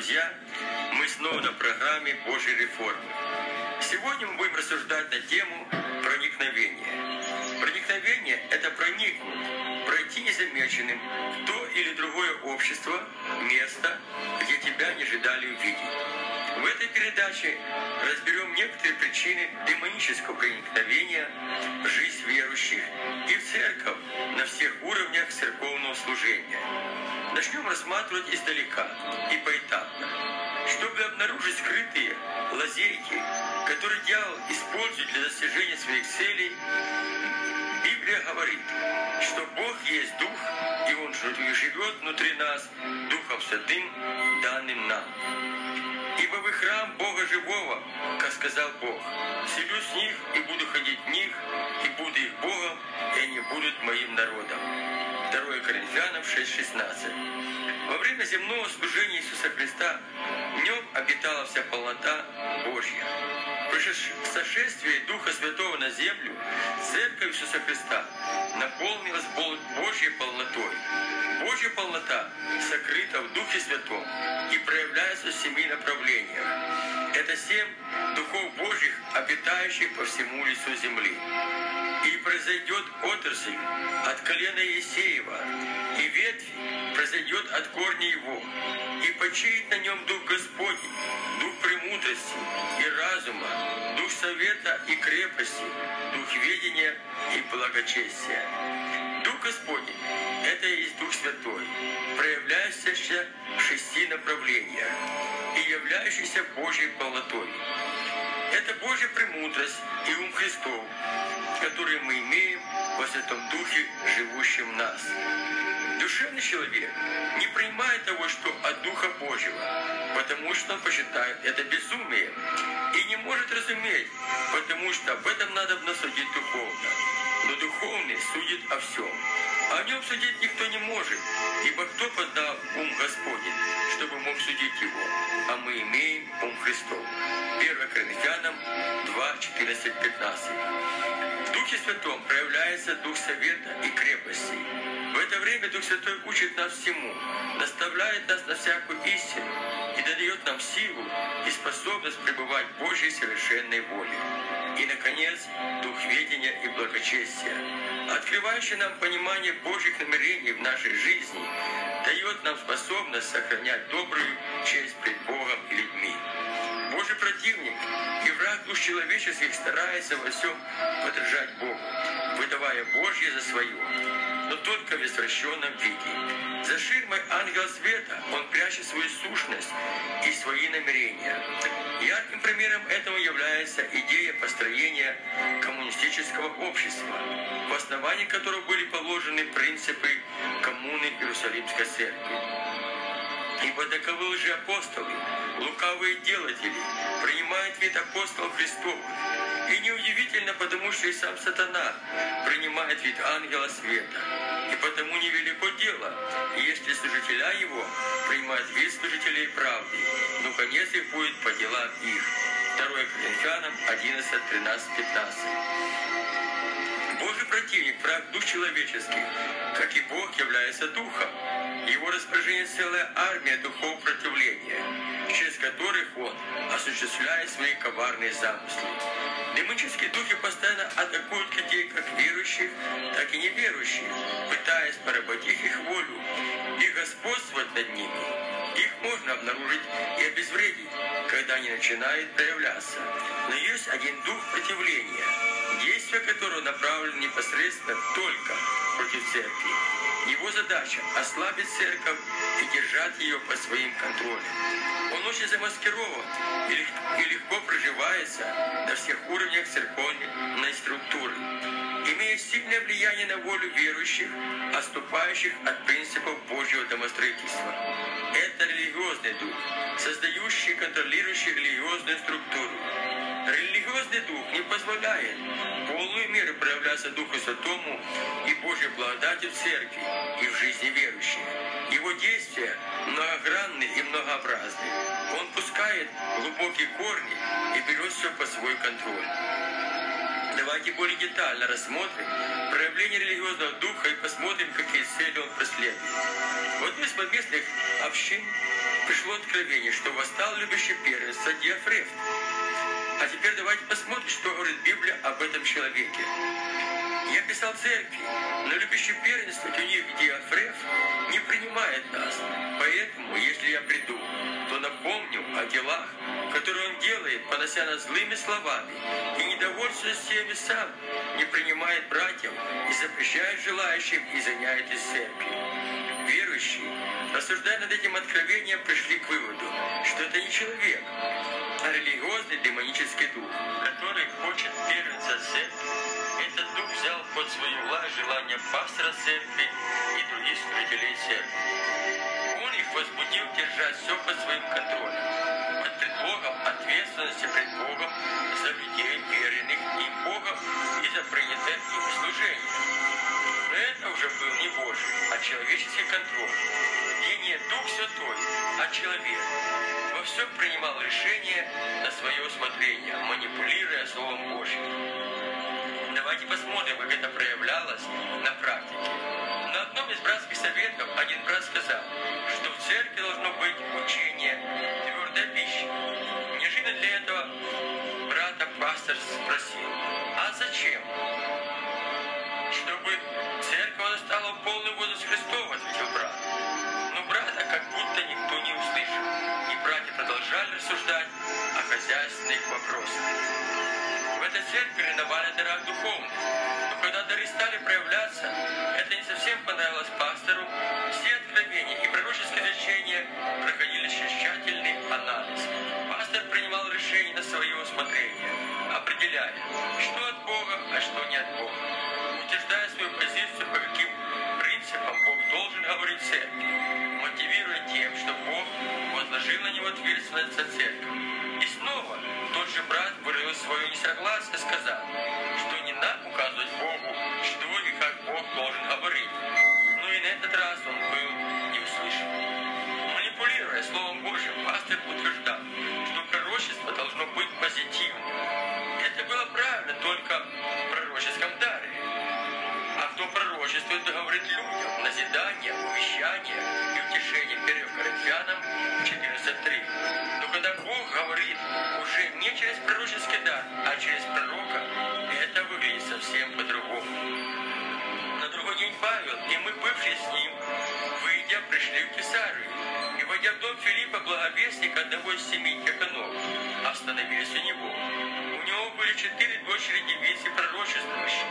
друзья! Мы снова на программе Божьей реформы. Сегодня мы будем рассуждать на тему проникновения. Проникновение – это проникнуть, пройти незамеченным в то или другое общество, место, где тебя не ожидали увидеть. В этой передаче разберем некоторые причины демонического проникновения в жизнь верующих и в церковь на всех уровнях церковного служения. Начнем рассматривать издалека и поэтапно, чтобы обнаружить скрытые лазейки, которые дьявол использует для достижения своих целей. Библия говорит, что Бог есть Дух, и Он живет внутри нас Духом Святым, данным нам. Ибо вы храм Бога живого, как сказал Бог. Селюсь в них и буду ходить в них, и буду их Богом, и они будут моим народом. 2 Коринфянам 6,16. Во время земного служения Иисуса Христа в нем обитала вся полнота Божья. При сошествии Духа Святого на землю Церковь Иисуса Христа наполнилась Божьей полнотой. Божья полнота сокрыта в Духе Святом и проявляется в семи направлениях. Это семь духов Божьих, обитающих по всему лицу земли. И произойдет отрасль от колена Есеева, и ветвь произойдет от корня его, и почиет на нем Дух Господень, Дух премудрости и разума, Дух совета и крепости, Дух ведения и благочестия. Дух Господень — это и есть Дух Святой, проявляющийся в шести направлениях и являющийся Божьей полнотой. Это Божья премудрость и ум Христов, которые мы имеем во Святом Духе, живущем в нас. Душевный человек не принимает того, что от Духа Божьего, потому что он посчитает это безумием и не может разуметь, потому что в этом надо судить духовно. Но духовный судит о всем. А о нем судить никто не может, ибо кто познал ум Господень, чтобы мог судить его? А мы имеем ум Христов. 1 Коринфянам 2, 14, 15. Духе Святом проявляется Дух Совета и крепости. В это время Дух Святой учит нас всему, наставляет нас на всякую истину и дает нам силу и способность пребывать в Божьей совершенной воле. И, наконец, Дух ведения и благочестия, открывающий нам понимание Божьих намерений в нашей жизни, дает нам способность сохранять добрую честь пред Богом и людьми. Противник и враг душ человеческих старается во всем подражать Богу, выдавая Божье за свое, но только в извращенном виде. За ширмой ангела света он прячет свою сущность и свои намерения. Ярким примером этого является идея построения коммунистического общества, в основании которого были положены принципы коммуны Иерусалимской церкви. Ибо таковы лжи апостолы, лукавые делатели, принимают вид апостолов Христовых. И неудивительно, потому что и сам сатана принимает вид ангела света. И потому невелико дело, если служителя его принимают вид служителей правды, но конец их будет по делам их. 2 Коринфянам 11, 13, 15. Божий противник, враг душ человеческих, как и Бог является духом. Его распоряжение целая армия духов противления, через которых он осуществляет свои коварные замыслы. Демонические духи постоянно атакуют людей, как верующих, так и неверующих, пытаясь поработить их волю и господствовать над ними. Их можно обнаружить и обезвредить, когда они начинают проявляться. Но есть один дух противления — действия которого направлены непосредственно только против церкви. Его задача – ослабить церковь и держать ее под своим контролем. Он очень замаскирован и легко проживается на всех уровнях церковной структуры, имея сильное влияние на волю верующих, отступающих от принципов Божьего домостроительства. Это религиозный дух, создающий и контролирующий религиозную структуру, Религиозный дух не позволяет полную меру проявляться Духу Святому и Божьей благодати в церкви и в жизни верующих. Его действия многогранны и многообразны. Он пускает глубокие корни и берет все под свой контроль. Давайте более детально рассмотрим проявление религиозного духа и посмотрим, какие цели он преследует. Вот из поместных общин пришло откровение, что восстал любящий первенство Диафрефт. А теперь давайте посмотрим, что говорит Библия об этом человеке. Я писал церкви, но любящий первенствовать у них Диафреф не принимает нас. Поэтому, если я приду, то напомню о делах, которые он делает, понося нас злыми словами, и недовольствуясь всеми сам, не принимает братьев и запрещает желающим и изгоняет из церкви. Верующие, рассуждая над этим откровением, пришли к выводу, что это не человек, а религиозный демонический дух, который хочет первенца церкви. Дух взял под свою власть желание пастора церкви и других служителей церкви. Он их возбудил держать все под своим контролем, под предлогом ответственности пред Богом за людей, веренных им Богом и за принятое им служение. Но это уже был не Божий, а человеческий контроль, где не Дух Святой, а человек. Во всем принимал решение на свое усмотрение, манипулируя Словом Божьим. Давайте посмотрим, как это проявлялось на практике. На одном из братских советов один брат сказал, что в церкви должно быть учение, твердая пища. Неожиданно для этого брата пастор спросил, а зачем? Чтобы церковь стала полный возраст Христова, ответил брат. Но брата как будто никто не услышал. И братья продолжали рассуждать о хозяйственных вопросах. В этой церкви ревновали дарах духовных. Но когда дары стали проявляться, это не совсем понравилось пастору. Все откровения и пророческие речения проходили тщательный анализ. Пастор принимал решение на свое усмотрение, определяя, что от Бога, а что не от Бога. Утверждая свою позицию, по каким принципам Бог должен говорить церкви, мотивируя тем, что Бог возложил на него ответственность за церковь. И снова тот же брат выразил свое несогласие, сказал, что не нам указывать Богу, что и как Бог должен говорить. Но и на этот раз он был не услышан. Манипулируя Словом Божьим, пастор утверждал, что пророчество должно быть позитивным. Это было правильно только в пророческом даре. Кто пророчествует, то говорит людям назидание, увещание и утешение 1 Коринфянам 14.3. Но когда Бог говорит уже не через пророческий дар, а через пророка, это выглядит совсем по-другому. На другой день Павел и мы, бывшие с ним, выйдя, пришли в Кесарию. И, войдя в дом Филиппа, благовестник одного из семи дьяконов, остановились у него. У него были четыре дочери девицы пророчествующие.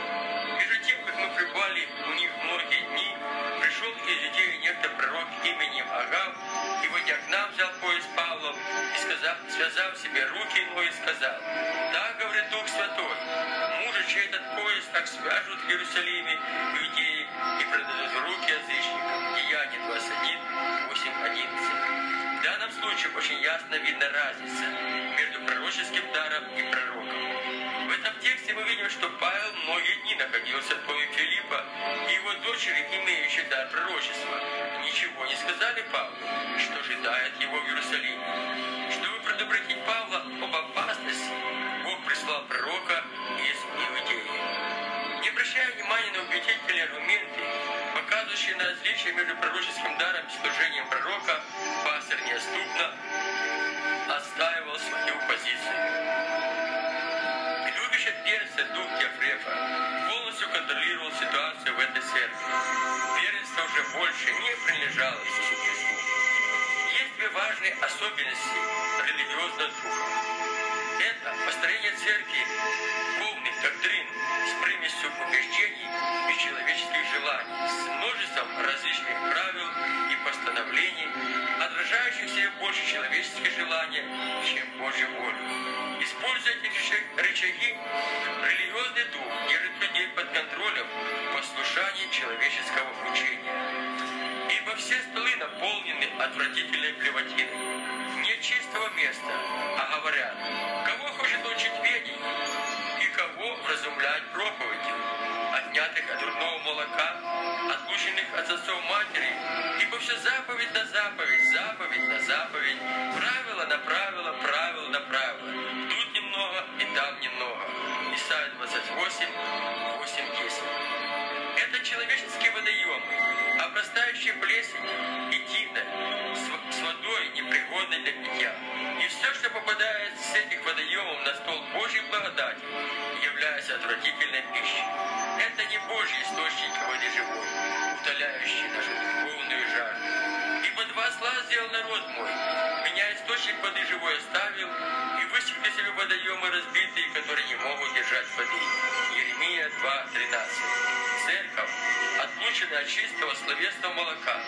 Между тем, как мы пребывали у них многие дни, пришел из Иудеи некто пророк именем Агав, и, войдя к нам, взял пояс Павлов и, сказав, связав себе руки и ноги, сказал, «Так, говорит Дух Святой, мужа, чей этот пояс так свяжут в Иерусалиме, Иудеи, и предадут в руки язычникам». Деяние 21, 8, 11. В данном случае очень ясно видна разница между пророческим даром и пророком. В этом тексте мы видим, что Павел многие дни находился в доме Филиппа, и его дочери, имеющие дар пророчества, ничего не сказали Павлу, что ожидает его в Иерусалиме. Чтобы предупредить Павла об опасности, Бог прислал пророка из Иудеи. Обращая внимания на убедительные аргументы, показывающие на различие между пророческим даром и служением пророка, пастор неоступно отстаивал свою позицию. Любящий первенство дух Ефрефа полностью контролировал ситуацию в этой церкви. Первенство уже больше не принадлежало Иисусу Христу. Есть две важные особенности религиозного духа. Это построение церкви полных доктрин с примесью убеждений и человеческих желаний, с множеством различных правил и постановлений, отражающих в себе больше человеческие желания, чем Божью волю. Используя эти рычаги, религиозный дух держит людей под контролем в послушании человеческого учения. Ибо все столы наполнены отвратительной плевотиной. Нет чистого места, а говорят, кого хочет учить ведению и кого вразумлять проповедью, отнятых от грудного молока, отлученных от отцов матери, ибо все заповедь на заповедь, заповедь на заповедь, правило на правило, правило на правило, тут немного и там немного. Исайя 28, 8, 10. Это человеческие водоемы, обрастающие плесенью и тиной, с, с водой, непригодной для питья. И все, что попадает с этих водоемов на стол Божьей благодати, непрекаянной отвратительной пищи. Это не Божий источник воды живой, утоляющий нашу духовную жажду. Два зла сделал народ мой. Меня источник воды живой оставил, и высек для водоемы разбитые, которые не могут держать воды. Еремия 2.13. Церковь, отлученная от чистого словесного молока,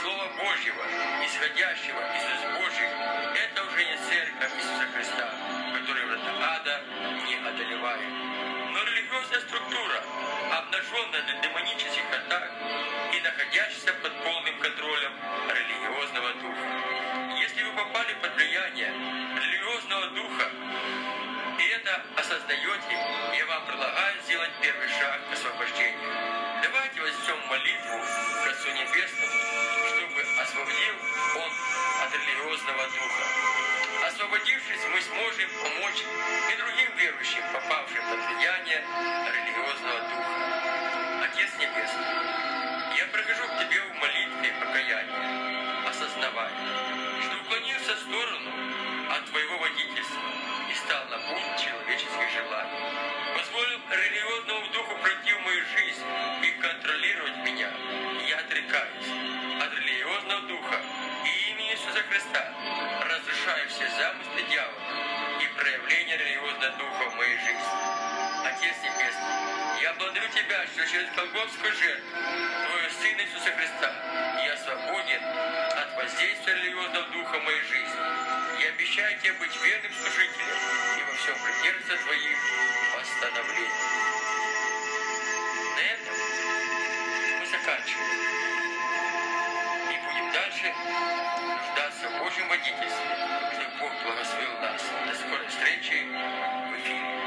Слова Божьего, исходящего из уст Божьих, это уже не церковь Иисуса Христа, которая врата ада не одолевает. Религиозная структура, обнаженная для демонических атак и находящаяся под полным контролем религиозного духа. Если вы попали под влияние религиозного духа, и это осознаете, я вам предлагаю сделать первый шаг к освобождению. Давайте вознесем молитву к Отцу Небесному, чтобы освободил Он религиозного духа. Освободившись, мы сможем помочь и другим верующим, попавшим под влияние религиозного духа. Отец Небесный, я прихожу к Тебе в молитве покаяния, осознавая, что уклонился в сторону от Твоего водительства и стал на путь человеческих желаний. Иисуса Христа разрушаю все замыслы дьявола и проявления религиозного духа в моей жизни. Отец Небесный, я благодарю Тебя, что через Голгофскую жертву Твоего Сына Иисуса Христа я свободен от воздействия религиозного духа в моей жизни. Я обещаю Тебе быть верным служителем и во всем придерживаться Твоих постановлений. На этом мы заканчиваем. И будем дальше Божьем водительстве, Бог благословил нас. До скорой встречи в эфире.